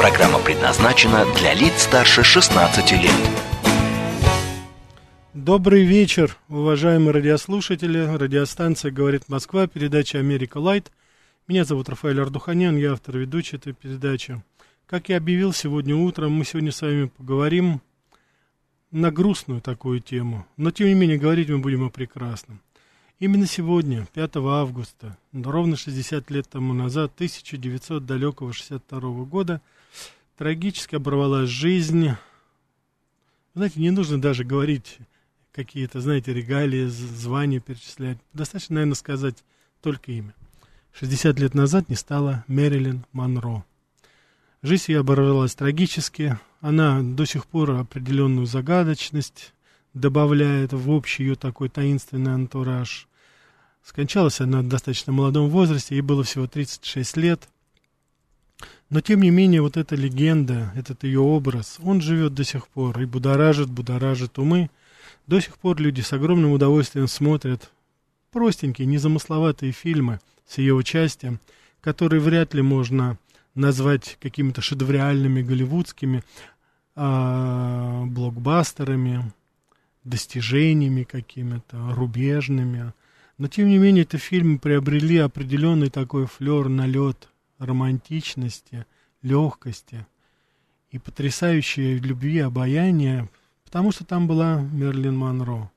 Программа предназначена для лиц старше 16 лет. Добрый вечер, уважаемые радиослушатели. Радиостанция «Говорит Москва», передача «Америка Лайт». Меня зовут Рафаэль Ардуханян, я автор ведущей этой передачи. Как я объявил сегодня утром, мы сегодня с вами поговорим на грустную такую тему. Но, тем не менее, говорить мы будем о прекрасном. Именно сегодня, 5 августа, ровно 60 лет тому назад, 1900 далекого 62 года, трагически оборвалась жизнь. Знаете, не нужно даже говорить какие-то, знаете, регалии, звания перечислять. Достаточно, наверное, сказать только имя. 60 лет назад не стала Мэрилин Монро. Жизнь ее оборвалась трагически. Она до сих пор определенную загадочность добавляет в общий ее такой таинственный антураж. Скончалась она в достаточно молодом возрасте, ей было всего 36 лет – но, тем не менее, вот эта легенда, этот ее образ, он живет до сих пор и будоражит, будоражит умы. До сих пор люди с огромным удовольствием смотрят простенькие, незамысловатые фильмы с ее участием, которые вряд ли можно назвать какими-то шедевриальными голливудскими а, блокбастерами, достижениями какими-то, рубежными. Но, тем не менее, эти фильмы приобрели определенный такой флер, налет романтичности, легкости и потрясающей любви, обаяния, потому что там была Мерлин Монро,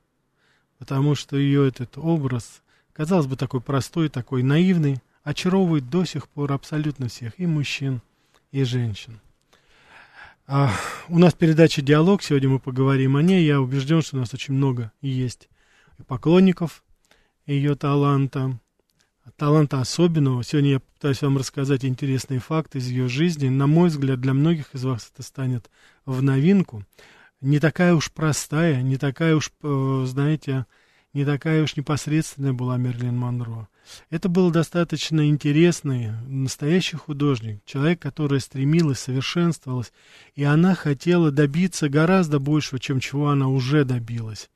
потому что ее этот образ, казалось бы, такой простой, такой наивный, очаровывает до сих пор абсолютно всех, и мужчин, и женщин. А, у нас передача «Диалог», сегодня мы поговорим о ней, я убежден, что у нас очень много есть поклонников ее таланта, таланта особенного. Сегодня я пытаюсь вам рассказать интересные факты из ее жизни. На мой взгляд, для многих из вас это станет в новинку. Не такая уж простая, не такая уж, э, знаете, не такая уж непосредственная была Мерлин Монро. Это был достаточно интересный, настоящий художник, человек, который стремилась, совершенствовалась, и она хотела добиться гораздо большего, чем чего она уже добилась.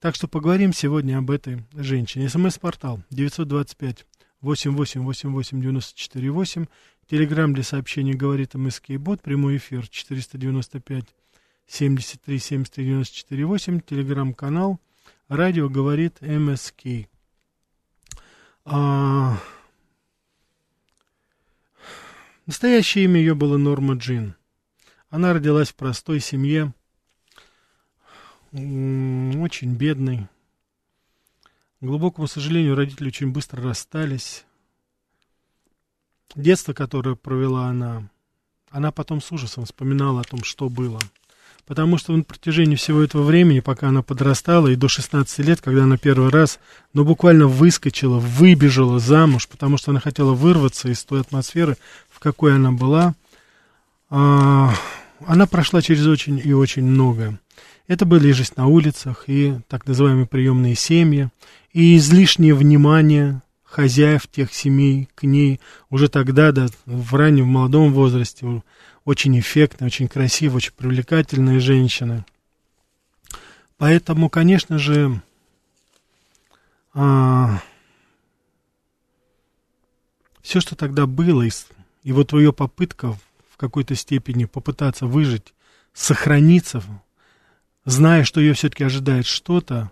Так что поговорим сегодня об этой женщине. СМС-портал 925 888894 Телеграмм для сообщений говорит МСК Бот. Прямой эфир 495 73 73 94 8. Телеграм-канал. Радио говорит МСК. А... Настоящее имя ее было Норма Джин. Она родилась в простой семье, очень бедной, к глубокому сожалению, родители очень быстро расстались. Детство, которое провела она, она потом с ужасом вспоминала о том, что было. Потому что на протяжении всего этого времени, пока она подрастала, и до 16 лет, когда она первый раз, ну, буквально выскочила, выбежала замуж, потому что она хотела вырваться из той атмосферы, в какой она была, а, она прошла через очень и очень многое. Это были жизнь на улицах и так называемые приемные семьи, и излишнее внимание хозяев тех семей к ней уже тогда, да, в раннем молодом возрасте, очень эффектная, очень красивая, очень привлекательная женщина. Поэтому, конечно же, а, все, что тогда было, и, и вот ее попытка в какой-то степени попытаться выжить, сохраниться зная, что ее все-таки ожидает что-то,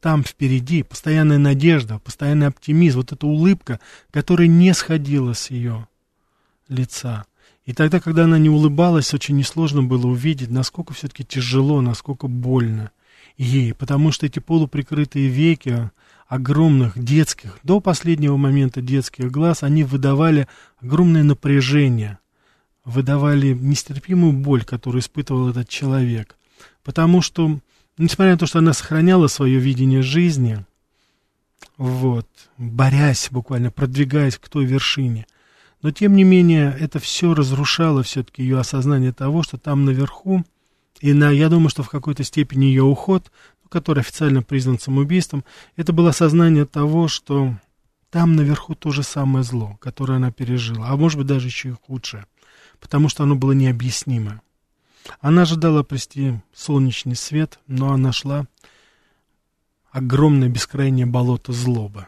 там впереди, постоянная надежда, постоянный оптимизм, вот эта улыбка, которая не сходила с ее лица. И тогда, когда она не улыбалась, очень несложно было увидеть, насколько все-таки тяжело, насколько больно ей, потому что эти полуприкрытые веки огромных детских, до последнего момента детских глаз, они выдавали огромное напряжение, выдавали нестерпимую боль, которую испытывал этот человек. Потому что, несмотря на то, что она сохраняла свое видение жизни, вот, борясь буквально, продвигаясь к той вершине, Но, тем не менее, это все разрушало все-таки ее осознание того, что там наверху, и на, я думаю, что в какой-то степени ее уход, который официально признан самоубийством, это было осознание того, что там наверху то же самое зло, которое она пережила, а может быть даже еще и худшее, потому что оно было необъяснимо. Она ожидала обрести солнечный свет, но она нашла огромное бескрайнее болото злобы.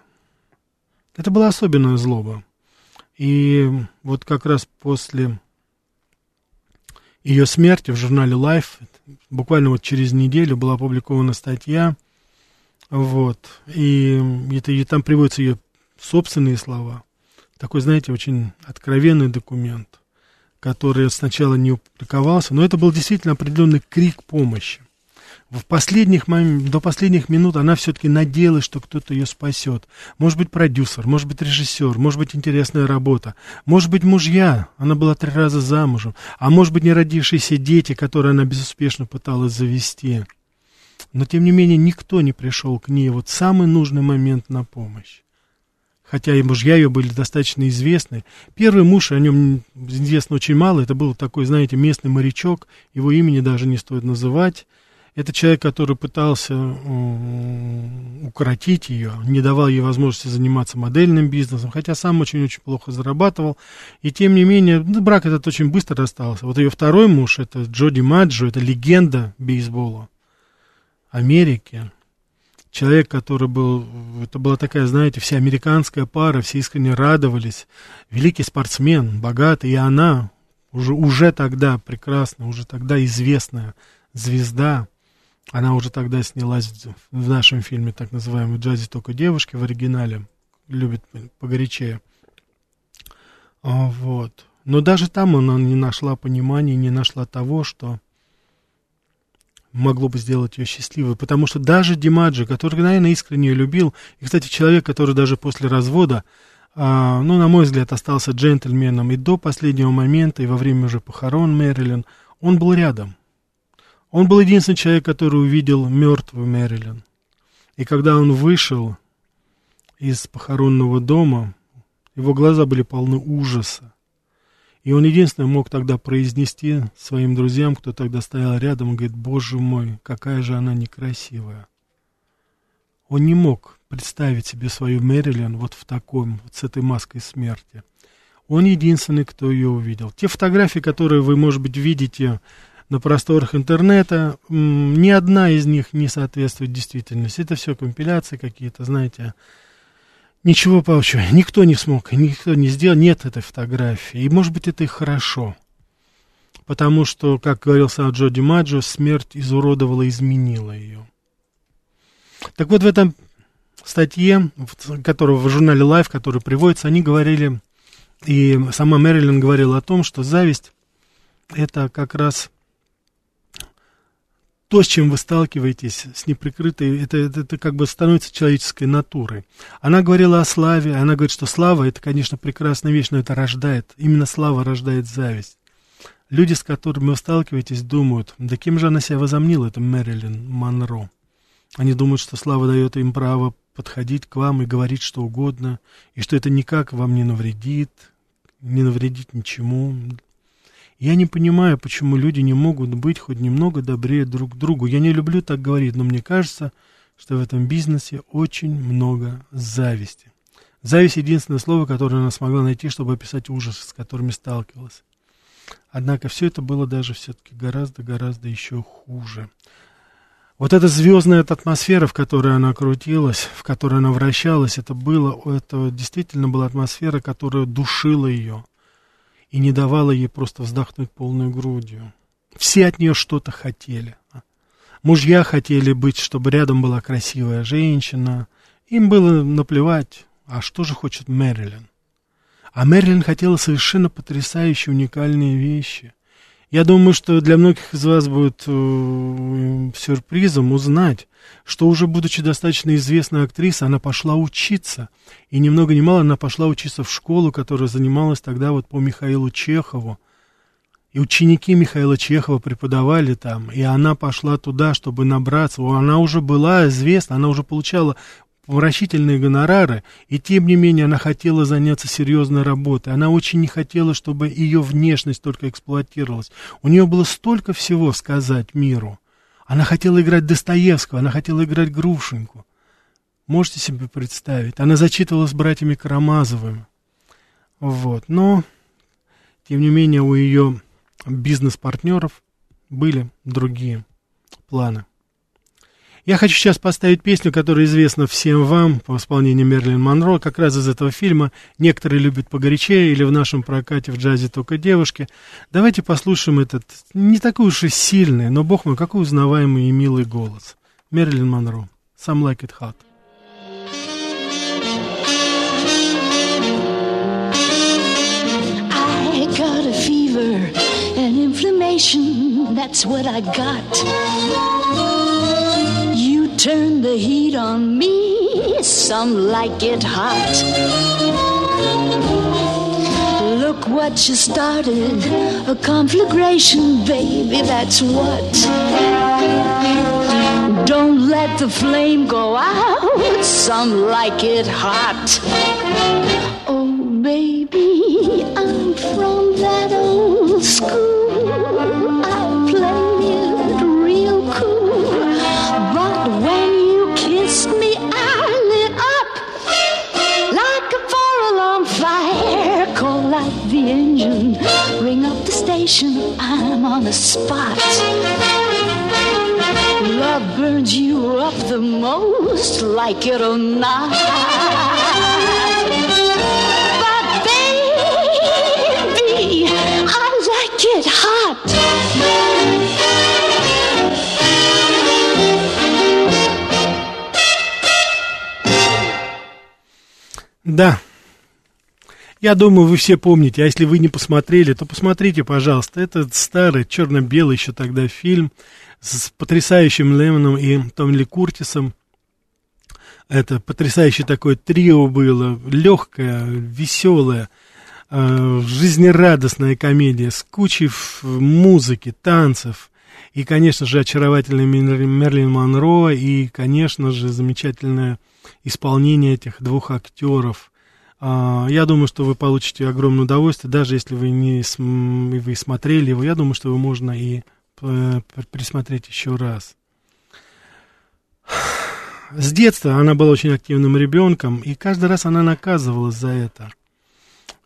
Это была особенная злоба. И вот как раз после ее смерти в журнале Life, буквально вот через неделю была опубликована статья, вот, и, это, и там приводятся ее собственные слова. Такой, знаете, очень откровенный документ, который сначала не опубликовался, но это был действительно определенный крик помощи в последних, до последних минут она все-таки надеялась, что кто-то ее спасет. Может быть, продюсер, может быть, режиссер, может быть, интересная работа, может быть, мужья, она была три раза замужем, а может быть, неродившиеся дети, которые она безуспешно пыталась завести. Но, тем не менее, никто не пришел к ней вот самый нужный момент на помощь. Хотя и мужья ее были достаточно известны. Первый муж, о нем известно очень мало, это был такой, знаете, местный морячок, его имени даже не стоит называть. Это человек, который пытался укоротить ее, не давал ей возможности заниматься модельным бизнесом, хотя сам очень-очень плохо зарабатывал. И тем не менее, ну, брак этот очень быстро расстался. Вот ее второй муж, это Джоди Маджо, это легенда бейсбола Америки. Человек, который был, это была такая, знаете, вся американская пара, все искренне радовались. Великий спортсмен, богатый, и она уже, уже тогда прекрасная, уже тогда известная звезда, она уже тогда снялась в нашем фильме, так называемый «Джазе только девушки» в оригинале. Любит погорячее. А, вот. Но даже там она не нашла понимания, не нашла того, что могло бы сделать ее счастливой. Потому что даже Димаджи, который, наверное, искренне ее любил, и, кстати, человек, который даже после развода, а, ну, на мой взгляд, остался джентльменом и до последнего момента, и во время уже похорон Мэрилин, он был рядом. Он был единственный человек, который увидел мертвую Мэрилин. И когда он вышел из похоронного дома, его глаза были полны ужаса. И он единственный мог тогда произнести своим друзьям, кто тогда стоял рядом, он говорит, боже мой, какая же она некрасивая. Он не мог представить себе свою Мэрилин вот в таком, вот с этой маской смерти. Он единственный, кто ее увидел. Те фотографии, которые вы, может быть, видите на просторах интернета. Ни одна из них не соответствует действительности. Это все компиляции какие-то, знаете. Ничего получше. Никто не смог, никто не сделал. Нет этой фотографии. И, может быть, это и хорошо. Потому что, как говорил сам Джо Димаджо, смерть изуродовала, изменила ее. Так вот, в этом статье, которая в журнале Life, который приводится, они говорили, и сама Мэрилин говорила о том, что зависть это как раз то, с чем вы сталкиваетесь, с неприкрытой, это, это, это как бы становится человеческой натурой. Она говорила о славе, она говорит, что слава это, конечно, прекрасная вещь, но это рождает, именно слава рождает зависть. Люди, с которыми вы сталкиваетесь, думают, да кем же она себя возомнила, это Мэрилин Монро. Они думают, что слава дает им право подходить к вам и говорить что угодно, и что это никак вам не навредит, не навредит ничему. Я не понимаю, почему люди не могут быть хоть немного добрее друг к другу. Я не люблю так говорить, но мне кажется, что в этом бизнесе очень много зависти. Зависть — единственное слово, которое она смогла найти, чтобы описать ужасы, с которыми сталкивалась. Однако все это было даже все-таки гораздо-гораздо еще хуже. Вот эта звездная атмосфера, в которой она крутилась, в которой она вращалась, это было, это действительно была атмосфера, которая душила ее и не давала ей просто вздохнуть полной грудью. Все от нее что-то хотели. Мужья хотели быть, чтобы рядом была красивая женщина. Им было наплевать, а что же хочет Мэрилин. А Мэрилин хотела совершенно потрясающие, уникальные вещи – я думаю, что для многих из вас будет э, сюрпризом узнать, что уже будучи достаточно известной актрисой, она пошла учиться. И ни много ни мало она пошла учиться в школу, которая занималась тогда вот по Михаилу Чехову. И ученики Михаила Чехова преподавали там, и она пошла туда, чтобы набраться. Она уже была известна, она уже получала вращительные гонорары, и тем не менее она хотела заняться серьезной работой. Она очень не хотела, чтобы ее внешность только эксплуатировалась. У нее было столько всего сказать миру. Она хотела играть Достоевского, она хотела играть Грушеньку. Можете себе представить? Она зачитывала с братьями Карамазовыми. Вот. Но, тем не менее, у ее бизнес-партнеров были другие планы. Я хочу сейчас поставить песню, которая известна всем вам по исполнению Мерлин Монро, как раз из этого фильма. Некоторые любят погорячее или в нашем прокате в джазе только девушки. Давайте послушаем этот не такой уж и сильный, но, бог мой, какой узнаваемый и милый голос. Мерлин Монро. Some like it hot. Got a fever and inflammation, that's what I got. Turn the heat on me, some like it hot. Look what you started, a conflagration, baby, that's what. Don't let the flame go out, some like it hot. Up station. I'm on the spot. Love burns you up the most, like it or not. But baby, I like it hot. Да. Я думаю, вы все помните, а если вы не посмотрели, то посмотрите, пожалуйста. Это старый, черно-белый еще тогда фильм с потрясающим Лемоном и Томли Куртисом. Это потрясающее такое трио было, легкое, веселое, э, жизнерадостная комедия с кучей музыки, танцев. И, конечно же, очаровательный Мерлин Монро, и, конечно же, замечательное исполнение этих двух актеров. А, я думаю, что вы получите огромное удовольствие, даже если вы не вы смотрели его. Я думаю, что его можно и э, присмотреть еще раз. С детства она была очень активным ребенком, и каждый раз она наказывалась за это.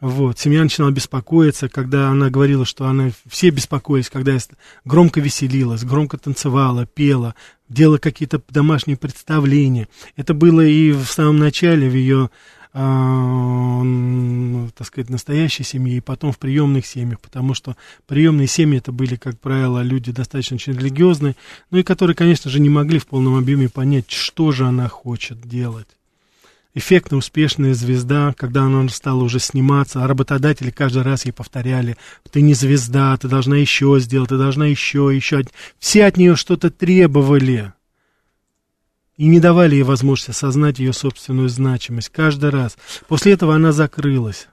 Вот, семья начинала беспокоиться, когда она говорила, что она, все беспокоились, когда я громко веселилась, громко танцевала, пела, делала какие-то домашние представления. Это было и в самом начале в ее, э, так сказать, настоящей семье, и потом в приемных семьях, потому что приемные семьи это были, как правило, люди достаточно очень религиозные, ну и которые, конечно же, не могли в полном объеме понять, что же она хочет делать эффектно успешная звезда, когда она стала уже сниматься, а работодатели каждый раз ей повторяли, ты не звезда, ты должна еще сделать, ты должна еще, еще. Все от нее что-то требовали и не давали ей возможности осознать ее собственную значимость каждый раз. После этого она закрылась.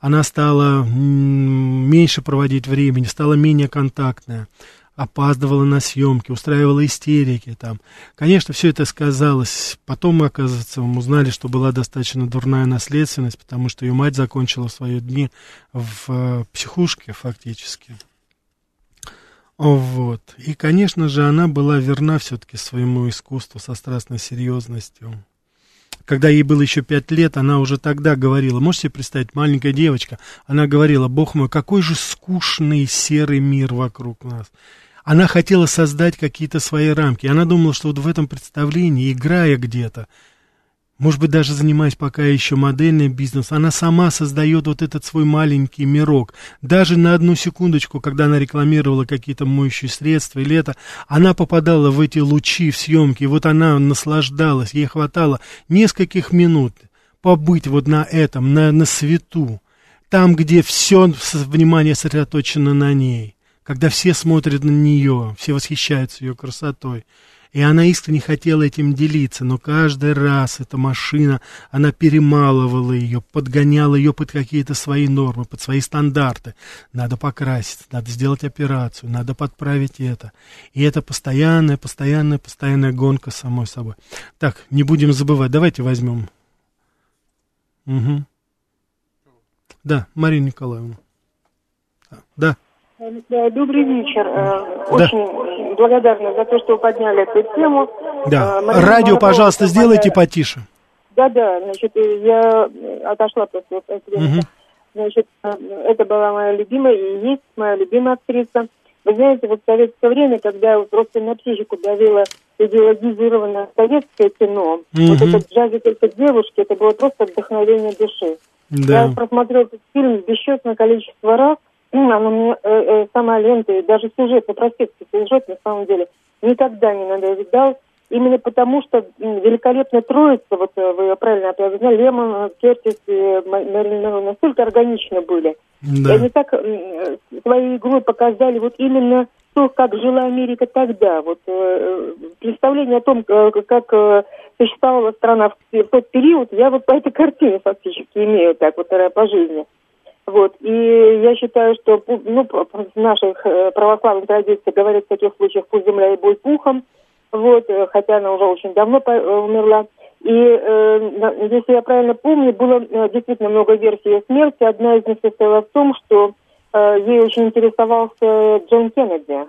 Она стала меньше проводить времени, стала менее контактная опаздывала на съемки, устраивала истерики там. Конечно, все это сказалось. Потом оказывается, мы узнали, что была достаточно дурная наследственность, потому что ее мать закончила свои дни в э, психушке фактически. Вот. И, конечно же, она была верна все-таки своему искусству со страстной серьезностью. Когда ей было еще пять лет, она уже тогда говорила, можете себе представить, маленькая девочка, она говорила, бог мой, какой же скучный серый мир вокруг нас. Она хотела создать какие-то свои рамки. Она думала, что вот в этом представлении, играя где-то, может быть, даже занимаясь пока еще модельным бизнесом, она сама создает вот этот свой маленький мирок. Даже на одну секундочку, когда она рекламировала какие-то моющие средства или это, она попадала в эти лучи в съемки, вот она наслаждалась, ей хватало нескольких минут побыть вот на этом, на, на свету, там, где все внимание сосредоточено на ней когда все смотрят на нее, все восхищаются ее красотой. И она искренне хотела этим делиться, но каждый раз эта машина, она перемалывала ее, подгоняла ее под какие-то свои нормы, под свои стандарты. Надо покраситься, надо сделать операцию, надо подправить это. И это постоянная, постоянная, постоянная гонка самой собой. Так, не будем забывать, давайте возьмем. Угу. Да, Марина Николаевна. Да. Добрый вечер. Э, очень да. благодарна за то, что вы подняли эту тему. Да. Э, Марина Радио, пожалуйста, сделайте потише. Да, да, значит, я отошла просто от угу. Значит, э, это была моя любимая и есть моя любимая актриса. Вы знаете, вот в советское время, когда просто на психику давила идеологизированное советское кино, угу. вот этот джазик только девушки, это было просто вдохновение души. Да. Я просмотрела этот фильм бесчетное количество раз, она мне э, э, сама лента и даже сюжет, ну, простите, сюжет на самом деле никогда не надоедал. Именно потому, что великолепная троица, вот э, вы правильно определили, Лемон, Кертис и Мэрилин Монро настолько органично были. Да. И они так э, своей игрой показали вот именно то, как жила Америка тогда. Вот э, представление о том, э, как э, существовала страна в, в тот период, я вот по этой картине фактически имею так вот э, по жизни. Вот. И я считаю, что ну, в наших э, православных традициях говорят в таких случаях «пусть земля и будет пухом», вот, э, хотя она уже очень давно э, умерла. И э, если я правильно помню, было действительно много версий ее смерти. Одна из них состояла в том, что э, ей очень интересовался Джон Кеннеди.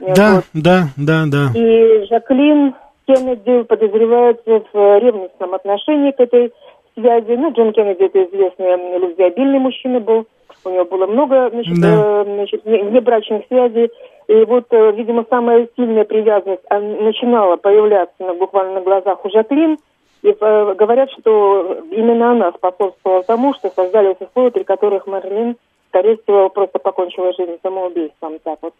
Да, вот. да, да, да. И Жаклин Кеннеди подозревается в ревностном отношении к этой связи. Ну, Джон Кеннеди это известный любвеобильный мужчина был. У него было много значит, да. э, значит, внебрачных связей. И вот, э, видимо, самая сильная привязанность начинала появляться на, буквально на глазах у Жаклин. И э, говорят, что именно она способствовала тому, что создались условия, при которых Мерлин скорее всего, просто покончила жизнь самоубийством. Так вот.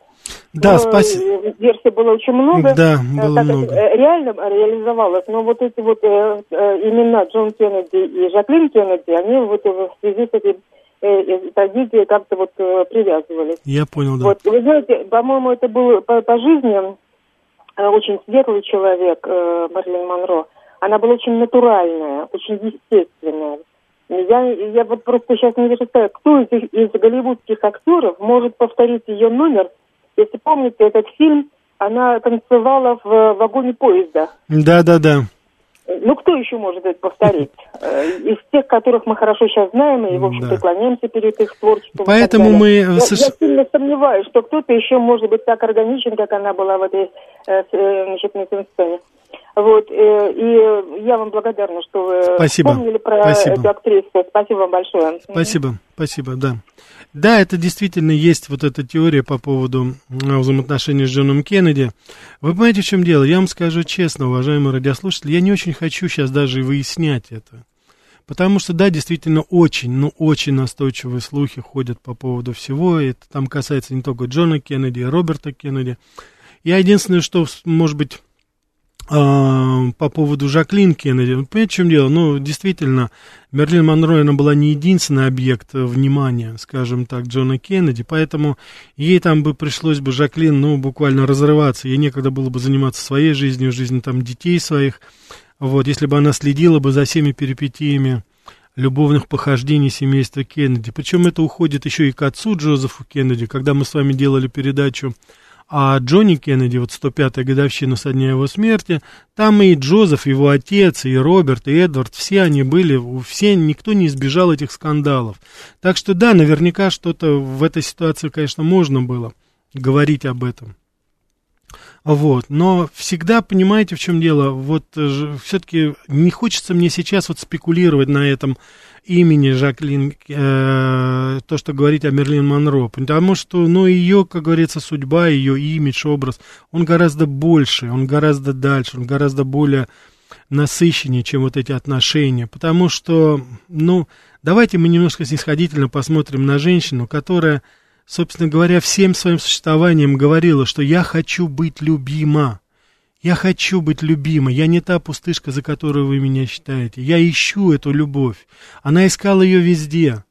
Да, но, спасибо. Э, версий было очень много. Да, было так, много. Реально реализовалось, но вот эти вот э, имена Джон Кеннеди и Жаклин Кеннеди, они вот в связи с этим э, трагедией как-то вот э, привязывались. Я понял, да. Вот, вы знаете, по-моему, это был по, по жизни э, очень светлый человек, э, Марлин Монро. Она была очень натуральная, очень естественная. Я, я вот просто сейчас не представляю, кто из, из голливудских актеров может повторить ее номер. Если помните этот фильм, она танцевала в вагоне поезда. Да, да, да. Ну, кто еще может это повторить? Э, из тех, которых мы хорошо сейчас знаем, и, в общем, да. преклоняемся перед их творчеством. Поэтому мы... Я, я сильно сомневаюсь, что кто-то еще может быть так органичен, как она была в этой э, э значит, на сцене. Вот, э, и я вам благодарна, что вы спасибо. вспомнили про спасибо. эту актрису. Спасибо вам большое. Спасибо, спасибо, да. Да, это действительно есть вот эта теория по поводу взаимоотношений с Джоном Кеннеди. Вы понимаете, в чем дело? Я вам скажу честно, уважаемые радиослушатели, я не очень хочу сейчас даже выяснять это. Потому что, да, действительно, очень, ну, очень настойчивые слухи ходят по поводу всего. Это там касается не только Джона Кеннеди, и Роберта Кеннеди. Я единственное, что, может быть, а, по поводу Жаклин Кеннеди. Понимаете, в чем дело? Ну, действительно, Мерлин Монро, она была не единственный объект внимания, скажем так, Джона Кеннеди, поэтому ей там бы пришлось бы, Жаклин, ну, буквально разрываться. Ей некогда было бы заниматься своей жизнью, жизнью там детей своих. Вот, если бы она следила бы за всеми перипетиями любовных похождений семейства Кеннеди. Причем это уходит еще и к отцу Джозефу Кеннеди, когда мы с вами делали передачу а Джонни Кеннеди, вот 105-я годовщина со дня его смерти, там и Джозеф, его отец, и Роберт, и Эдвард, все они были, все, никто не избежал этих скандалов. Так что да, наверняка что-то в этой ситуации, конечно, можно было говорить об этом. Вот, но всегда понимаете, в чем дело, вот э, все-таки не хочется мне сейчас вот спекулировать на этом имени Жаклин, э, то, что говорить о Мерлин Монро, потому что, ну, ее, как говорится, судьба, ее имидж, образ, он гораздо больше, он гораздо дальше, он гораздо более насыщеннее, чем вот эти отношения, потому что, ну, давайте мы немножко снисходительно посмотрим на женщину, которая собственно говоря, всем своим существованием говорила, что я хочу быть любима. Я хочу быть любима, я не та пустышка, за которую вы меня считаете. Я ищу эту любовь. Она искала ее везде.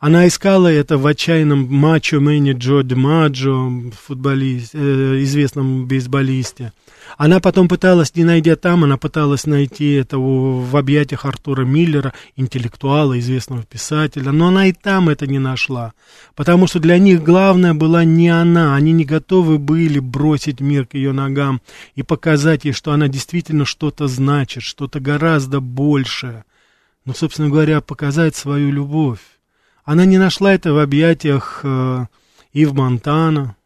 Она искала это в отчаянном мачо-мэне Джо Маджо, футболист, э, известном бейсболисте. Она потом пыталась, не найдя там, она пыталась найти это в объятиях Артура Миллера, интеллектуала, известного писателя, но она и там это не нашла, потому что для них главное была не она, они не готовы были бросить мир к ее ногам и показать ей, что она действительно что-то значит, что-то гораздо большее, ну, собственно говоря, показать свою любовь. Она не нашла это в объятиях э, Ив Монтана,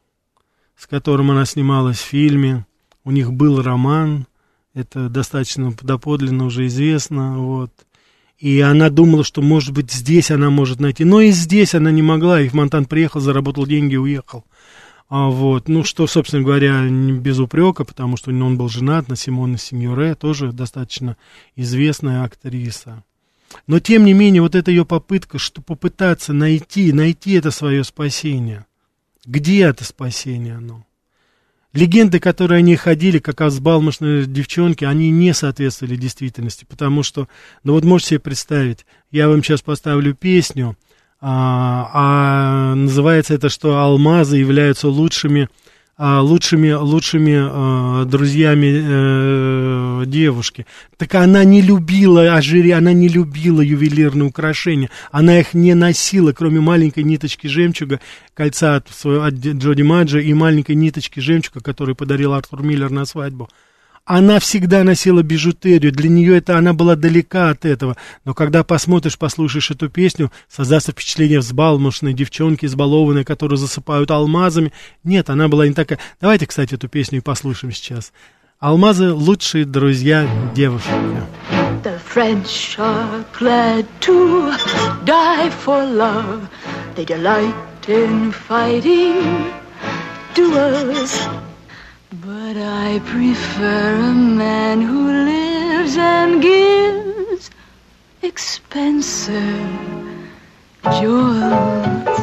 с которым она снималась в фильме, у них был роман, это достаточно доподлинно уже известно, вот. И она думала, что, может быть, здесь она может найти. Но и здесь она не могла. И в Монтан приехал, заработал деньги и уехал. А вот, ну, что, собственно говоря, без упрека, потому что он был женат на Симоне Синьоре, тоже достаточно известная актриса. Но, тем не менее, вот эта ее попытка, что попытаться найти, найти это свое спасение. Где это спасение оно? Легенды, которые они ходили, как взбалмошные девчонки, они не соответствовали действительности, потому что, ну вот можете себе представить, я вам сейчас поставлю песню, а, а называется это, что алмазы являются лучшими лучшими, лучшими а, друзьями а, девушки. Так она не любила ожерелье, она не любила ювелирные украшения. Она их не носила, кроме маленькой ниточки жемчуга, кольца от, от Джоди Маджа и маленькой ниточки жемчуга, который подарил Артур Миллер на свадьбу. Она всегда носила бижутерию, для нее это она была далека от этого. Но когда посмотришь, послушаешь эту песню, создастся впечатление взбалмошной девчонки, избалованной, которую засыпают алмазами. Нет, она была не такая. Давайте, кстати, эту песню и послушаем сейчас. Алмазы — лучшие друзья девушек. The French are glad to die for love. They delight in fighting duels. But I prefer a man who lives and gives expensive jewels.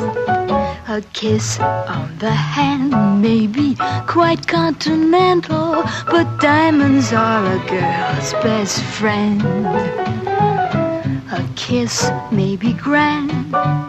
A kiss on the hand may be quite continental, but diamonds are a girl's best friend. A kiss may be grand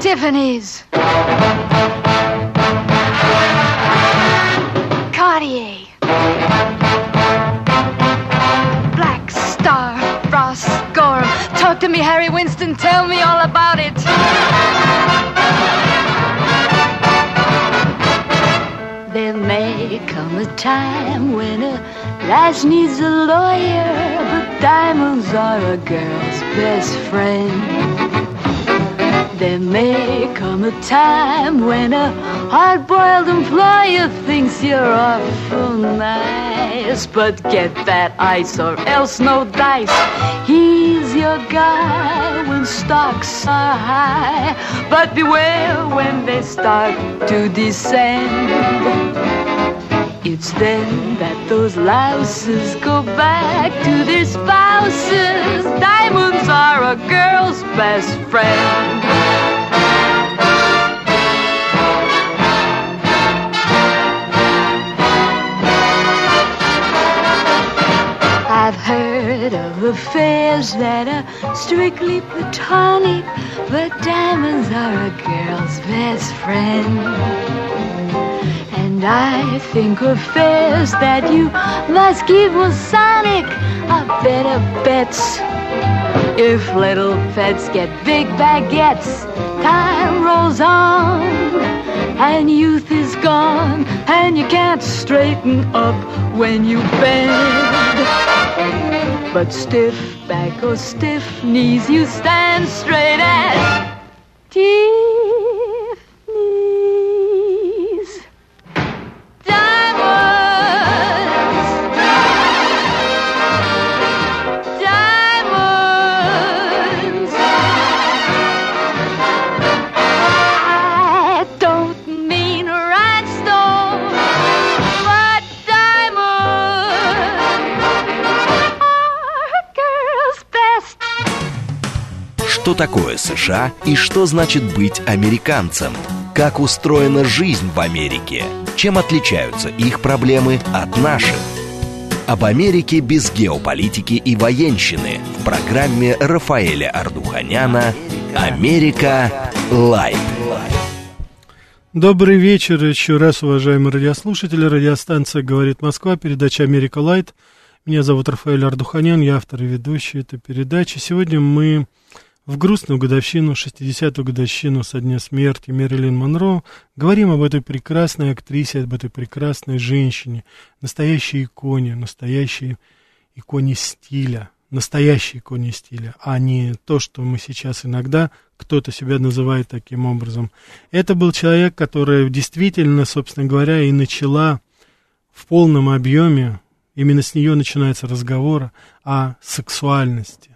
Tiffany's. Cartier. Black Star, Ross Gorham. Talk to me, Harry Winston. Tell me all about it. There may come a time when a lass needs a lawyer, but diamonds are a girl's best friend. There may come a time when a hard-boiled employer thinks you're awful nice. But get that ice or else no dice. He's your guy when stocks are high. But beware when they start to descend. It's then that those louses go back to their spouses. Diamonds are a girl's best friend. Of affairs that are strictly platonic, but diamonds are a girl's best friend. And I think affairs that you must keep Masonic are better bets. If little pets get big baguettes, time rolls on, and youth is gone, and you can't straighten up when you bend. But stiff back or stiff knees, you stand straight as Tiffany's. Такое США и что значит быть американцем, как устроена жизнь в Америке, чем отличаются их проблемы от наших. Об Америке без геополитики и военщины в программе Рафаэля Ардуханяна «Америка. Light». Добрый вечер еще раз, уважаемые радиослушатели. Радиостанция «Говорит Москва», передача «Америка Light». Меня зовут Рафаэль Ардуханян, я автор и ведущий этой передачи. Сегодня мы в грустную годовщину, 60-ю годовщину со дня смерти Мэрилин Монро говорим об этой прекрасной актрисе, об этой прекрасной женщине, настоящей иконе, настоящей иконе стиля, настоящей иконе стиля, а не то, что мы сейчас иногда кто-то себя называет таким образом. Это был человек, который действительно, собственно говоря, и начала в полном объеме, именно с нее начинается разговор о сексуальности,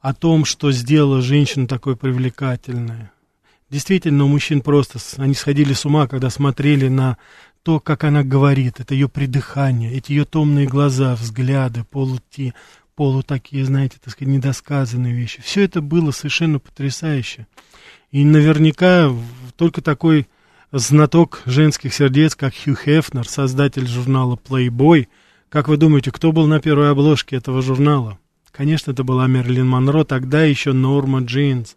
о том, что сделала женщину такой привлекательной. Действительно, у мужчин просто, они сходили с ума, когда смотрели на то, как она говорит, это ее придыхание, эти ее томные глаза, взгляды, полути, полу такие, знаете, так сказать, недосказанные вещи. Все это было совершенно потрясающе. И наверняка только такой знаток женских сердец, как Хью Хефнер, создатель журнала Playboy, как вы думаете, кто был на первой обложке этого журнала? Конечно, это была Мерлин Монро, тогда еще Норма Джинс.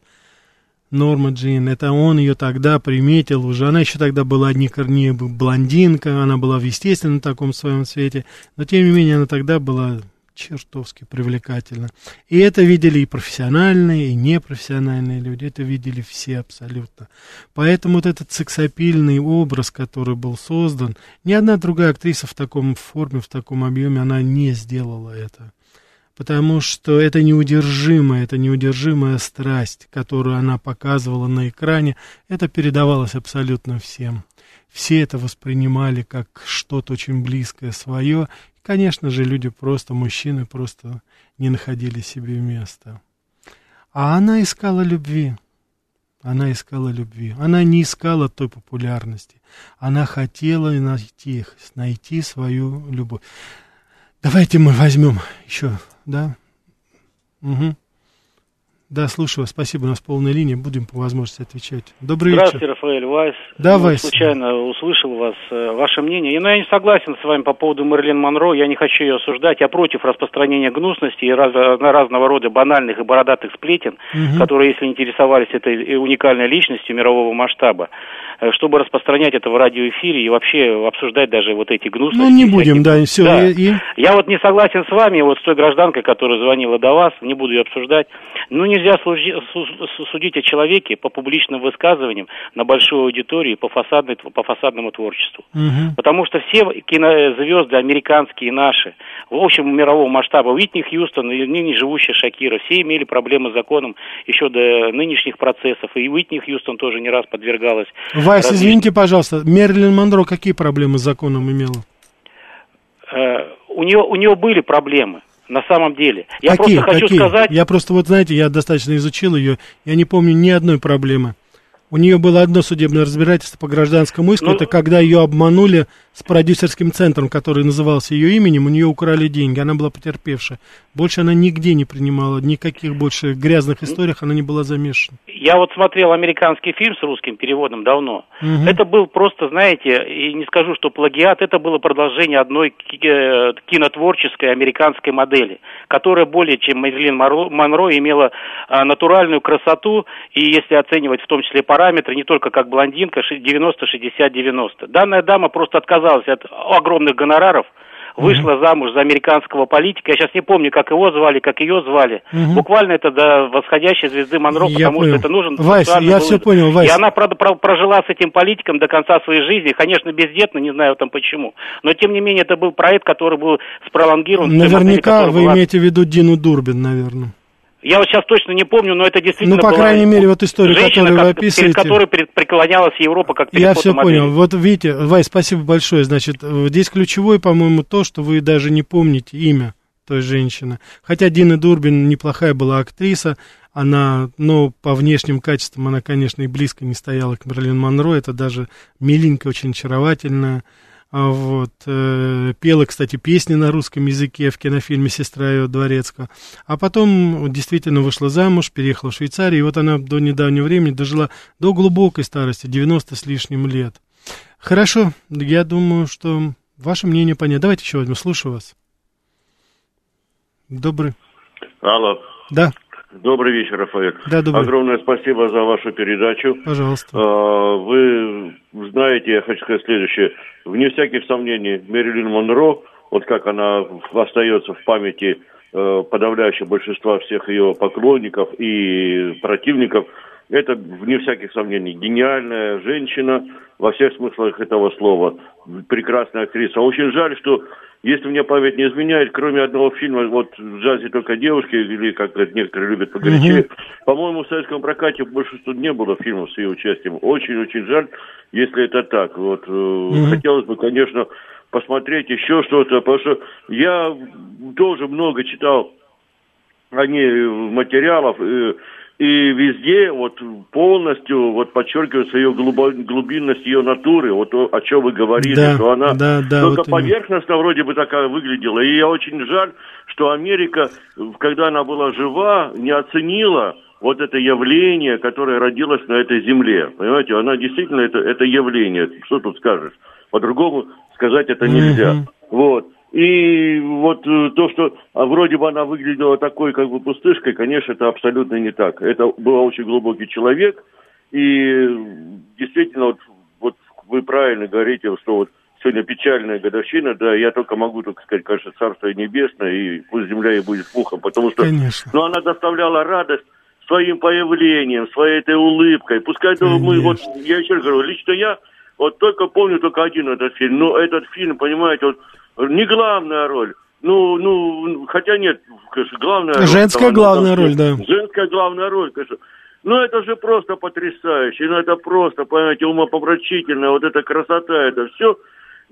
Норма Джин, это он ее тогда приметил уже. Она еще тогда была не, не блондинка, она была в естественном таком своем цвете, но тем не менее она тогда была чертовски привлекательно. И это видели и профессиональные, и непрофессиональные люди, это видели все абсолютно. Поэтому вот этот сексапильный образ, который был создан, ни одна другая актриса в таком форме, в таком объеме, она не сделала это. Потому что это неудержимая, это неудержимая страсть, которую она показывала на экране, это передавалось абсолютно всем. Все это воспринимали как что-то очень близкое свое, Конечно же, люди просто, мужчины просто не находили себе места. А она искала любви. Она искала любви. Она не искала той популярности. Она хотела найти, найти свою любовь. Давайте мы возьмем еще, да? Угу. Да, слушаю, спасибо, у нас полная линия, будем по возможности отвечать. Добрый Здравствуйте, вечер. Рафаэль Вайс. Да, ну, Вайс. Случайно услышал вас, э, ваше мнение. И, ну, я не согласен с вами по поводу Мерлин Монро, я не хочу ее осуждать, я против распространения гнусности и раз, разного рода банальных и бородатых сплетен, Мгм. которые, если интересовались этой уникальной личностью мирового масштаба, э, чтобы распространять это в радиоэфире и вообще обсуждать даже вот эти гнусности. Ну, не всякие. будем, да, все. Да. И, и- Я вот не согласен с вами, вот с той гражданкой, которая звонила до вас, не буду ее обсуждать. Ну, нельзя су- судить о человеке по публичным высказываниям на большую аудиторию по, фасадной, по фасадному творчеству. Мгм. Потому что все кинозвезды американские наши, в общем мирового масштаба, Уитни Хьюстон и ныне живущая Шакира, все имели проблемы с законом еще до нынешних процессов. И Уитни Хьюстон тоже не раз подвергалась. Вайс, различным- извините, пожалуйста, Мерлин Монро какие проблемы с законом имела? Э, у, нее, у нее были проблемы. На самом деле. Я какие, просто хочу какие? сказать... Я просто, вот знаете, я достаточно изучил ее, я не помню ни одной проблемы. У нее было одно судебное разбирательство по гражданскому иску, Ну- это когда ее обманули с продюсерским центром, который назывался ее именем, у нее украли деньги, она была потерпевшая. Больше она нигде не принимала, никаких больше грязных историях она не была замешана. Я вот смотрел американский фильм с русским переводом давно. Мгм. Это был просто, знаете, и не скажу, что плагиат, это было продолжение одной э, кинотворческой американской модели, которая более чем Мэрилин Монро имела а, натуральную красоту, и если оценивать в том числе параметры, не только как блондинка, ши- 90-60-90. Данная дама просто отказалась от огромных гонораров, вышла замуж за американского политика. Я сейчас не помню, как его звали, как ее звали. Мгм. Буквально это до восходящей звезды Монро, Я потому понял. что это нужен социальный я был вызов. понял, Вайс. И она, правда, про- прожила с этим политиком до конца своей жизни, конечно, бездетно, не знаю там почему. Но, тем не менее, это был проект, который был спролонгирован. Наверняка которая вы была. имеете в виду Дину Дурбин, наверное. Я вот сейчас точно не помню, но это действительно Ну, по была крайней мере, вот историю, женщина, которую вы как- описываете. перед которой преклонялась Европа как Я все понял. Вот видите, Вай, спасибо большое. Значит, э, здесь ключевое, по-моему, то, что вы даже не помните имя той женщины. Хотя Дина Дурбин неплохая была актриса, она, ну, по внешним качествам она, конечно, и близко не стояла к Мерлин Монро, это даже миленькая, очень очаровательная, Вот. э, Пела, кстати, песни на русском языке в кинофильме «Сестра ее дворецкого». А потом действительно вышла замуж, переехала в Швейцарию, и вот она до недавнего времени дожила до глубокой старости, 90 с лишним лет. Хорошо, я думаю, что ваше мнение понятно. Давайте еще возьмем, слушаю вас. Добрый. Алло. Да, Добрый вечер, Рафаэль. Да, добрый. Огромное спасибо за вашу передачу. пожалуйста. А, Вы знаете, я хочу сказать следующее. Вне всяких сомнений, Мэрилин Монро, вот как она остается в памяти э, подавляющего большинства всех ее поклонников и противников, это, вне всяких сомнений, гениальная женщина во всех смыслах этого слова. Прекрасная актриса. Очень жаль, что, если мне память не изменяет, кроме одного фильма, вот в джазе только девушки, или как это некоторые любят погорячее, по-моему, в советском прокате большинство не было фильмов с ее участием. Очень-очень жаль, если это так. Вот э, хотелось бы, конечно, посмотреть еще что-то, потому что я тоже много читал о ней материалов, э, и везде вот полностью вот подчеркивается ее глубо- глубинность ее натуры, вот то, о чем вы говорили, Да, что она да, да, только вот именно. поверхностно вроде бы такая выглядела. И я очень жаль, что Америка, когда она была жива, не оценила вот это явление, которое родилось на этой земле. Понимаете, она действительно это, это явление. Что тут скажешь? По-другому сказать это нельзя. Мгм. Вот. И вот э, то, что а, вроде бы она выглядела такой как бы пустышкой, конечно, это абсолютно не так. Это был очень глубокий человек, и действительно, вот, вот вы правильно говорите, что вот сегодня печальная годовщина, да, я только могу только сказать, конечно, Царство Небесное, и пусть земля ей будет пухом, потому что Конечно. но она доставляла радость своим появлением, своей этой улыбкой. Пускай это мы, вот, я еще раз говорю, лично я вот только помню только один этот фильм. Но этот фильм, понимаете, вот не главная роль. Ну, ну, хотя нет, конечно, главная роль. Женская там, главная там, роль, да. Женская главная роль, конечно. Ну, это же просто потрясающе. Ну, это просто, понимаете, умопомрачительно. Вот эта красота, это все.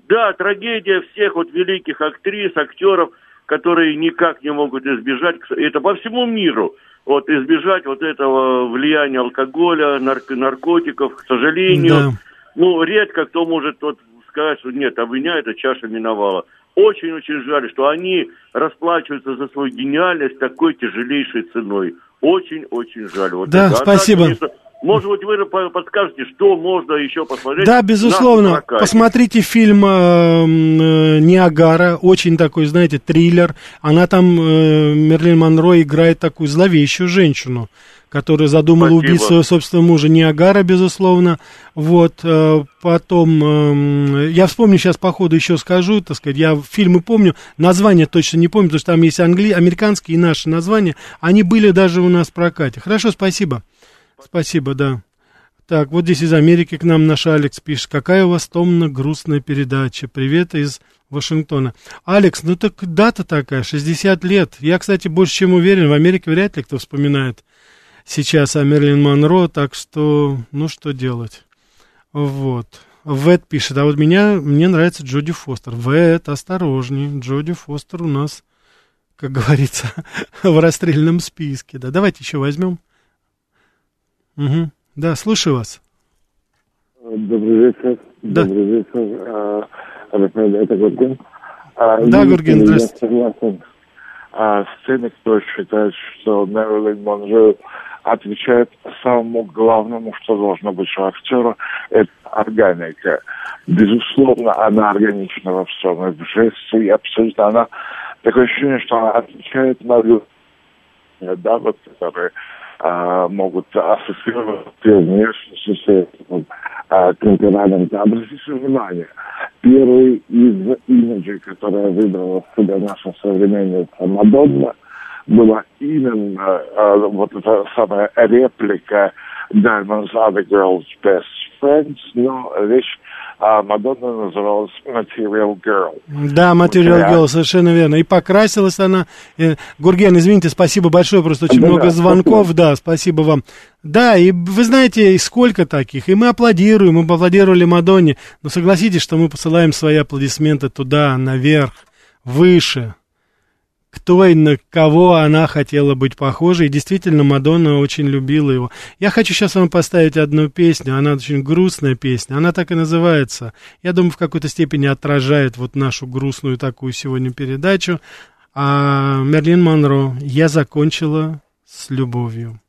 Да, трагедия всех вот великих актрис, актеров, которые никак не могут избежать, это по всему миру, вот избежать вот этого влияния алкоголя, нарк- наркотиков, к сожалению. Да. Ну, редко кто может вот сказать, что нет, а меня эта чаша миновала. Очень-очень жаль, что они расплачиваются за свою гениальность такой тяжелейшей ценой. Очень-очень жаль. Вот Да, это. А так, спасибо. конечно, может быть, вы по- подскажете, что можно еще посмотреть? Да, безусловно. Посмотрите фильм э, э, Ниагара, очень такой, знаете, триллер. Она там, э, Мерлин Монро играет такую зловещую женщину, которая задумала Спасибо. убить своего собственного мужа. Ниагара, безусловно. Вот, э, потом, эм, я вспомню сейчас по ходу еще скажу, так сказать, я фильмы помню, название точно не помню, потому что там есть англи... американские и наши названия, они были даже у нас в прокате. Хорошо, спасибо. Спасибо, да. Так, вот здесь из Америки к нам наш Алекс пишет. Какая у вас томно-грустная передача. Привет из Вашингтона. Алекс, ну так дата такая, 60 лет. Я, кстати, больше чем уверен, в Америке вряд ли кто вспоминает сейчас о Мерлин Монро, так что, ну что делать. Вот. Вэт пишет, а вот меня, мне нравится Джоди Фостер. Вэт, осторожней, Джоди Фостер у нас, как говорится, в расстрельном списке. Да, давайте еще возьмем. Угу. Да, слушаю вас. Добрый вечер. Да. Добрый вечер. А, это Гурген. А, Да, Гурген, я здравствуйте. согласен а, с теми, кто считает, что Мэрилин Монро отвечает самому главному, что должно быть у актера, это органика. Безусловно, она органична во всем, и в жесте, и абсолютно она... Такое ощущение, что она отвечает на да, вот, которые а, могут ассоциировать ее внешностью с этим а, темпераментом. Обратите внимание, первый из имиджей, который выбрала себя наша современница Мадонна, была именно а, вот эта самая реплика Diamonds are the girl's best friends, но речь а, Мадонна называлась Material Girl. Да, Material Да. Girl, совершенно верно. И покрасилась она. Э, Гурген, извините, спасибо большое, просто очень Да, много звонков. спасибо. Да, спасибо вам. Да, и вы знаете, сколько таких. И мы аплодируем, мы аплодировали Мадонне. Но согласитесь, что мы посылаем свои аплодисменты туда, наверх, выше. Кто и на кого она хотела быть похожей. И действительно, Мадонна очень любила его. Я хочу сейчас вам поставить одну песню. Она очень грустная песня. Она так и называется. Я думаю, в какой-то степени отражает вот нашу грустную такую сегодня передачу. А Мерлин Монро «Я закончила с любовью».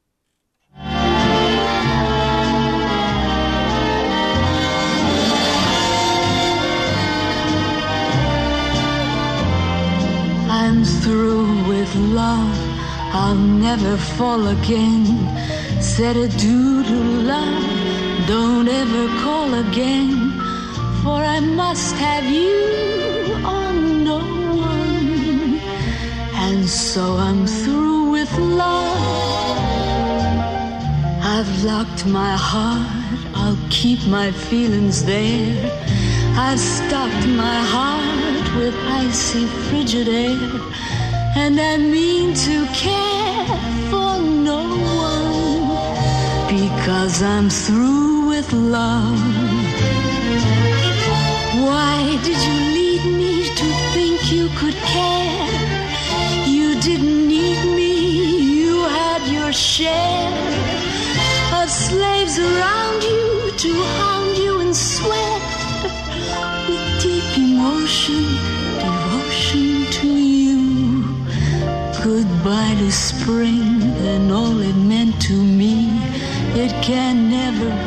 I'll never fall again. Said adieu to love. Don't ever call again. For I must have you on no one. And so I'm through with love. I've locked my heart. I'll keep my feelings there. I've stopped my heart with icy frigid air, and I mean to care for no one because I'm through with love. Why did you lead me to think you could care? You didn't need me, you had your share of slaves around you to hound you and sweat with deep emotion, spring and all it meant to me. It can never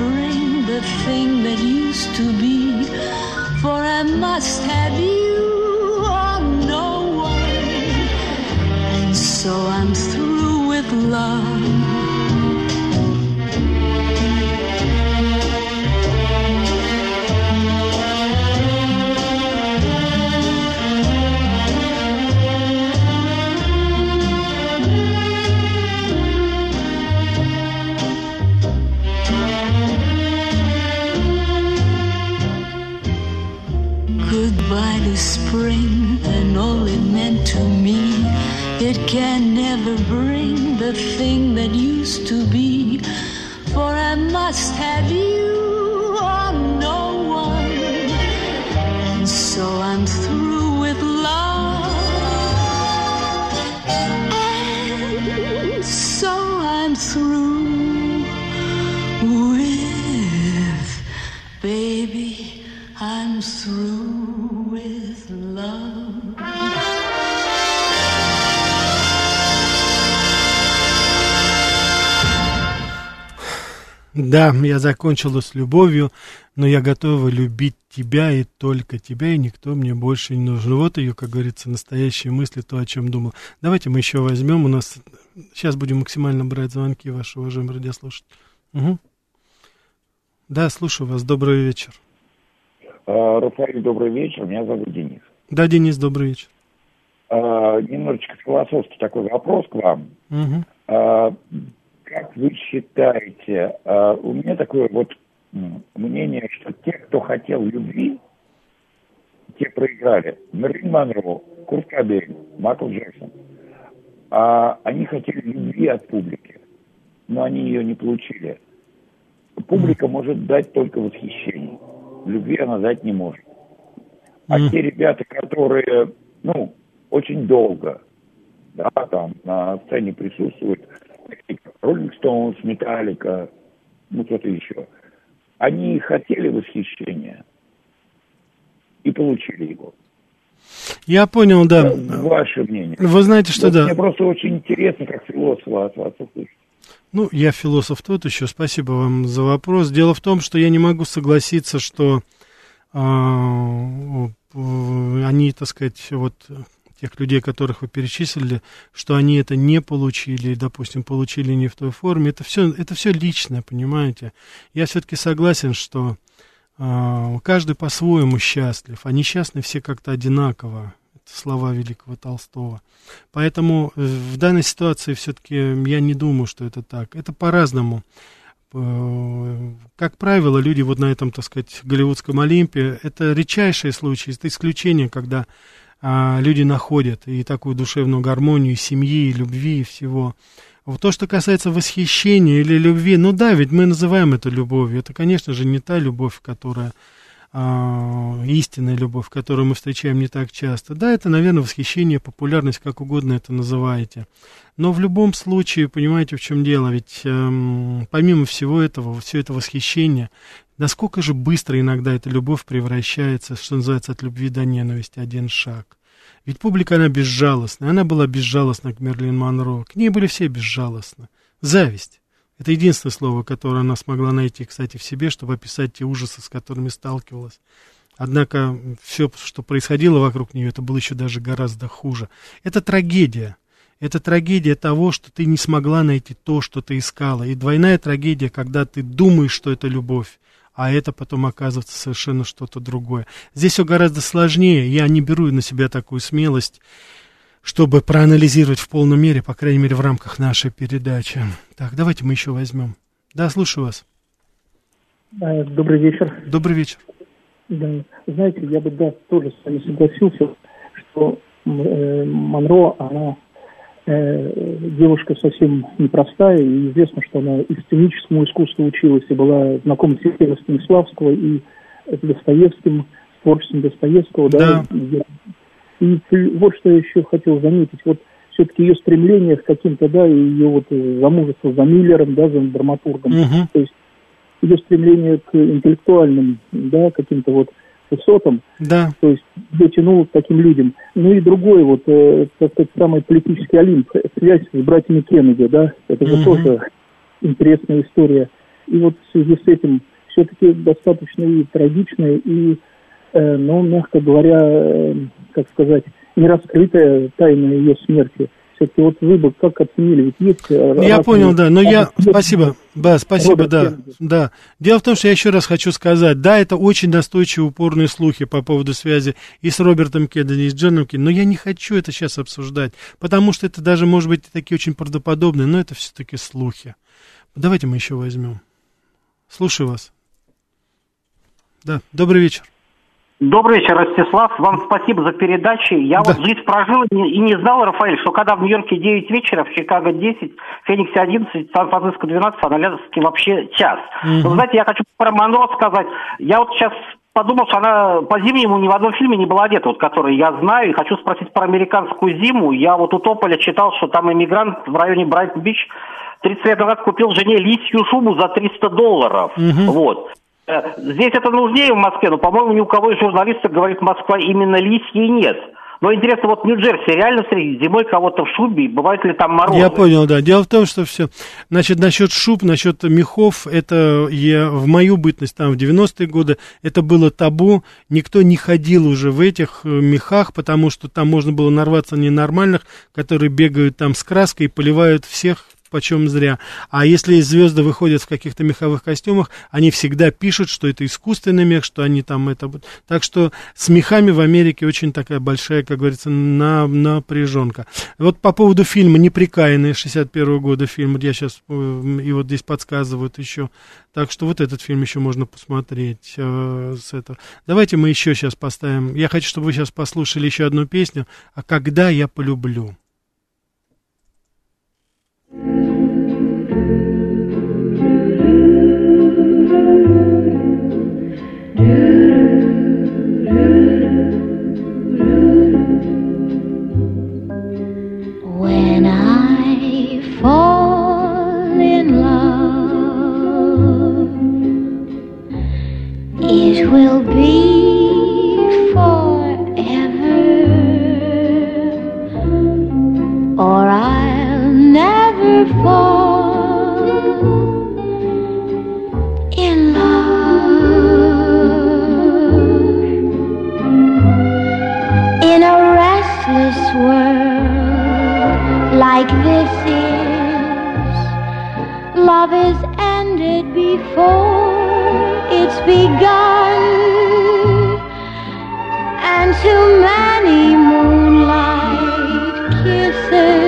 Да, я закончила с любовью, но я готова любить тебя и только тебя, и никто мне больше не нужен. Вот ее, как говорится, настоящие мысли, то, о чем думал. Давайте мы еще возьмем, у нас сейчас будем максимально брать звонки, ваши уважаемые радиослушатели. Угу. Да, слушаю вас, добрый вечер. А, Рафаэль, добрый вечер. Меня зовут Денис. Да, Денис, добрый вечер. А, Немножечко философский такой вопрос к вам. Угу. А, Как вы считаете, а, у меня такое вот мнение, что те, кто хотел любви, те проиграли. Мерлин Монро, Курт Кобейн, Майкл Джексон. А они хотели любви от публики, но они ее не получили. Публика может дать только восхищение. Любви она дать не может. А те ребята, которые, ну, очень долго, да, там на сцене присутствуют, такие как Роллинг Стоунс, Металлика, ну, кто-то еще, они хотели восхищения и получили его. Я понял, да. Ваше мнение. Вы знаете, что Вот да. Мне просто очень интересно, как философа от вас услышать. Ну, я философ тот еще. Спасибо вам за вопрос. Дело в том, что я не могу согласиться, что э, они, так сказать, вот тех людей, которых вы перечислили, что они это не получили, допустим, получили не в той форме. Это все, это все личное, понимаете? Я все-таки согласен, что а, каждый по-своему счастлив, а несчастны все как-то одинаково. Это слова великого Толстого. Поэтому э, в данной ситуации все-таки я не думаю, что это так. Это по-разному. Э, Как правило, люди вот на этом, так сказать, голливудском Олимпе, это редчайшие случаи, это исключение, когда а, люди находят и такую душевную гармонию и семьи, и любви, и всего. Вот то, что касается восхищения или любви, ну да, ведь мы называем это любовью. Это, конечно же, не та любовь, которая а, истинная любовь, которую мы встречаем не так часто. Да, это, наверное, восхищение, популярность, как угодно это называете. Но в любом случае, понимаете, в чем дело, ведь эм, помимо всего этого, все это восхищение, насколько же быстро иногда эта любовь превращается, что называется, от любви до ненависти, один шаг. Ведь публика, она безжалостная, она была безжалостна к Мерлин Монро, к ней были все безжалостны. Зависть. Это единственное слово, которое она смогла найти, кстати, в себе, чтобы описать те ужасы, с которыми сталкивалась. Однако все, что происходило вокруг нее, это было еще даже гораздо хуже. Это трагедия. Это трагедия того, что ты не смогла найти то, что ты искала. И двойная трагедия, когда ты думаешь, что это любовь, а это потом оказывается совершенно что-то другое. Здесь все гораздо сложнее. Я не беру на себя такую смелость чтобы проанализировать в полной мере, по крайней мере, в рамках нашей передачи. Так, давайте мы еще возьмем. Да, слушаю вас. Добрый вечер. Добрый вечер. Да. Знаете, я бы да, тоже с вами согласился, что э, Монро, она девушка совсем непростая, и известно, что она и сценическому искусству училась, и была знакома с Еленой Станиславского, и с Достоевским, с творчеством Достоевского, да, да. И вот что я еще хотел заметить, вот все-таки ее стремление к каким-то, да, ее вот э, замужество за Миллером, да, за драматургом, угу. то есть ее стремление к интеллектуальным, да, каким-то вот высотам, да. то есть тянуло к таким людям. Ну и другой вот, э, так сказать, самый политический олимп, связь с братьями Кеннеди, да, это же Мгм. тоже интересная история. И вот в связи с этим все-таки достаточно и трагичная, и, э, ну, мягко говоря, э, как сказать, нераскрытая тайна ее смерти. Все-таки вот вы бы как оценили, ведь есть... э, Ну, Я понял, да, но я, спасибо, да, спасибо, Роберт да, да. Дело в том, что я еще раз хочу сказать, да, это очень настойчивые, упорные слухи по поводу связи и с Робертом Кеннеди, и с Джоном Кеннеди, но я не хочу это сейчас обсуждать, потому что это даже, может быть, такие очень правдоподобные, но это все-таки слухи. Давайте мы еще возьмем. Слушаю вас. Да, добрый вечер. Добрый вечер, Ростислав. Вам спасибо за передачи. Я Да. вот жизнь прожил и не- знал, Рафаэль, что когда в Нью-Йорке 9 вечера, в Чикаго 10, в Фениксе 11, в Сан-Франциско 12, в Аналяске вообще час. Мгм. Но, знаете, я хочу про Монро сказать. Я вот сейчас подумал, что она по-зимнему ни в одном фильме не была одета, вот, который я знаю, и хочу спросить про американскую зиму. Я вот у Тополя читал, что там иммигрант в районе Брайтон-Бич 30 лет назад купил жене лисью шубу за 300 долларов. Мгм. Вот. Э, Здесь это нужнее в Москве, но, по-моему, ни у кого из журналистов говорит, Москва именно лисьей нет. Но интересно, вот Нью-Джерси реально встретить зимой кого-то в шубе, и бывают ли там морозы? Я понял, да. Дело в том, что все. Значит, насчет шуб, насчет мехов, это я в мою бытность, там, в 90-е годы, это было табу. Никто не ходил уже в этих э, мехах, потому что там можно было нарваться ненормальных, которые бегают там с краской и поливают всех почем зря. А если звезды выходят в каких-то меховых костюмах, они всегда пишут, что это искусственный мех, что они там это... Так что с мехами в Америке очень такая большая, как говорится, на, напряженка. Вот по поводу фильма «Неприкаянные» 61 года фильм, я сейчас и вот здесь подсказывают еще. Так что вот этот фильм еще можно посмотреть э, с этого. Давайте мы еще сейчас поставим. Я хочу, чтобы вы сейчас послушали еще одну песню. А когда я полюблю. Will be forever, or I'll never fall in love. In a restless world like this is love is ended before it's begun. And too many moonlight kisses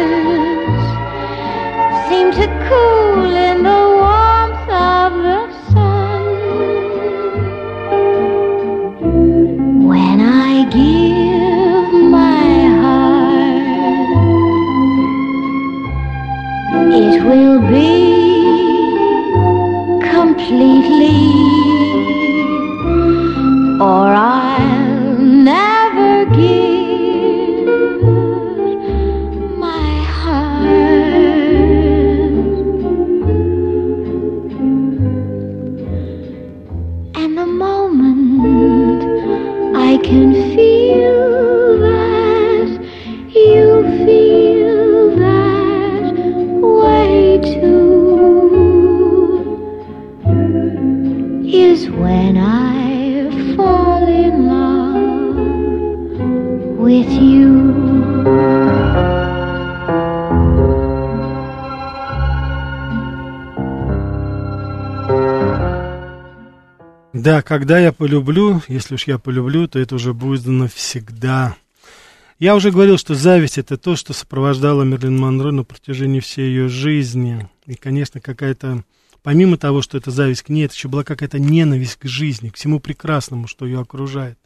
Да, когда я полюблю, если уж я полюблю, то это уже будет навсегда. Я уже говорил, что зависть это то, что сопровождало Мерлин Монро на протяжении всей ее жизни. И, конечно, какая-то, помимо того, что это зависть к ней, это еще была какая-то ненависть к жизни, к всему прекрасному, что ее окружает.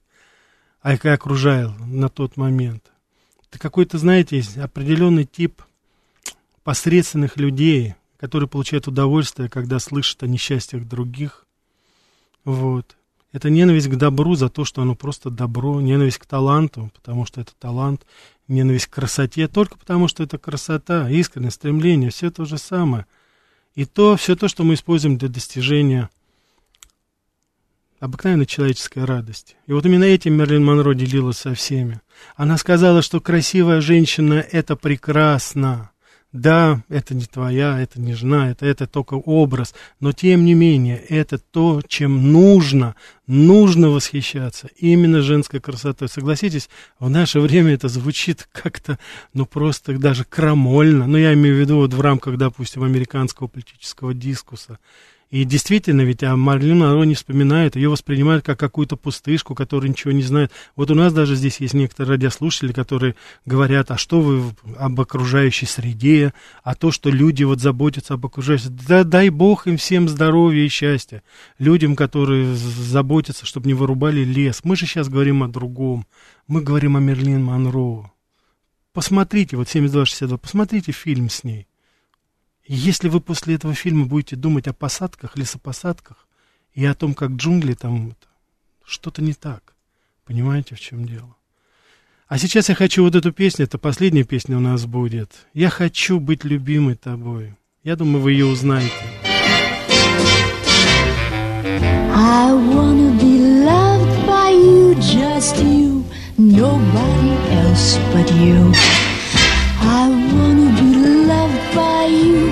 А и окружал на тот момент. Это какой-то, знаете, определенный тип посредственных людей, которые получают удовольствие, когда слышат о несчастьях других, вот. Это ненависть к добру за то, что оно просто добро, ненависть к таланту, потому что это талант, ненависть к красоте, только потому что это красота, искреннее стремление, все то же самое. И то, все то, что мы используем для достижения обыкновенной человеческой радости. И вот именно этим Мерлин Монро делилась со всеми. Она сказала, что красивая женщина – это прекрасно. Да, это не твоя, это не жена, это, это только образ, но тем не менее, это то, чем нужно, нужно восхищаться. Именно женской красотой. Согласитесь, в наше время это звучит как-то, ну просто даже крамольно. Но я имею в виду вот в рамках, допустим, американского политического дискуса. И действительно, ведь а Марлин Монро не вспоминает, ее воспринимают как какую-то пустышку, которая ничего не знает. Вот у нас даже здесь есть некоторые радиослушатели, которые говорят, а что вы об окружающей среде, а то, что люди вот заботятся об окружающей Да дай Бог им всем здоровья и счастья. Людям, которые заботятся, чтобы не вырубали лес. Мы же сейчас говорим о другом. Мы говорим о Мерлин Монро. Посмотрите, вот 7262, посмотрите фильм с ней. Если вы после этого фильма будете думать о посадках, лесопосадках и о том, как джунгли там, что-то не так. Понимаете, в чем дело? А сейчас я хочу вот эту песню, это последняя песня у нас будет. Я хочу быть любимой тобой. Я думаю, вы ее узнаете. I wanna be loved by you, just you, nobody else but you. I wanna be loved by you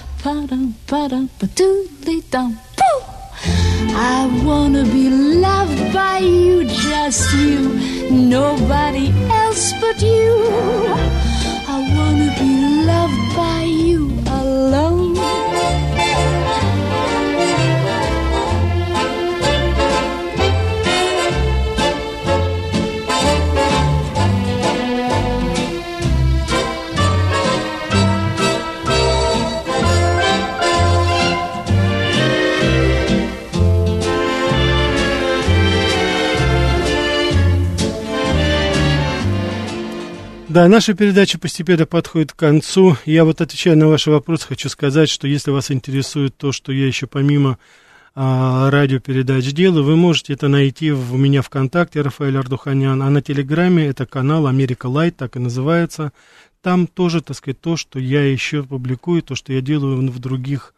Ba-doodly dum, boo. I wanna be loved by you, just you, nobody else but you. I wanna be loved by you alone. Да, наша передача постепенно подходит к концу. Я вот отвечая на ваши вопросы, хочу сказать, что если вас интересует то, что я еще помимо а, радиопередач делаю, вы можете это найти в, у меня ВКонтакте, Рафаэль Ардуханян, а на Телеграме это канал Америка Лайт, так и называется. Там тоже, так сказать, то, что я еще публикую, то, что я делаю в других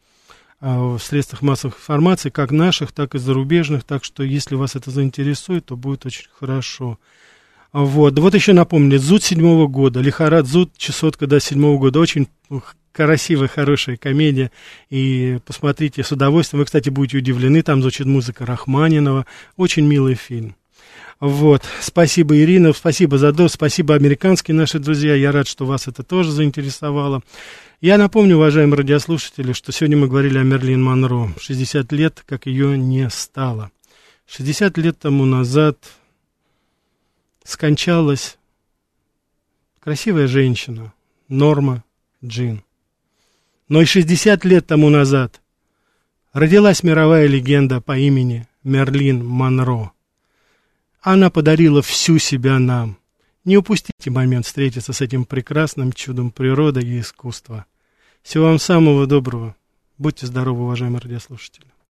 а, в средствах массовой информации, как наших, так и зарубежных. Так что, если вас это заинтересует, то будет очень хорошо. Вот, вот еще напомню, Зуд седьмого года, Лихарат Зуд, чесотка до седьмого года, очень красивая, хорошая комедия, и посмотрите с удовольствием, вы, кстати, будете удивлены, там звучит музыка Рахманинова, очень милый фильм. Вот, спасибо, Ирина, спасибо за до, спасибо, американские наши друзья, я рад, что вас это тоже заинтересовало. Я напомню, уважаемые радиослушатели, что сегодня мы говорили о Мерлин Монро, 60 лет, как ее не стало. 60 лет тому назад скончалась красивая женщина, Норма Джин. Но и 60 лет тому назад родилась мировая легенда по имени Мерлин Монро. Она подарила всю себя нам. Не упустите момент встретиться с этим прекрасным чудом природы и искусства. Всего вам самого доброго. Будьте здоровы, уважаемые радиослушатели.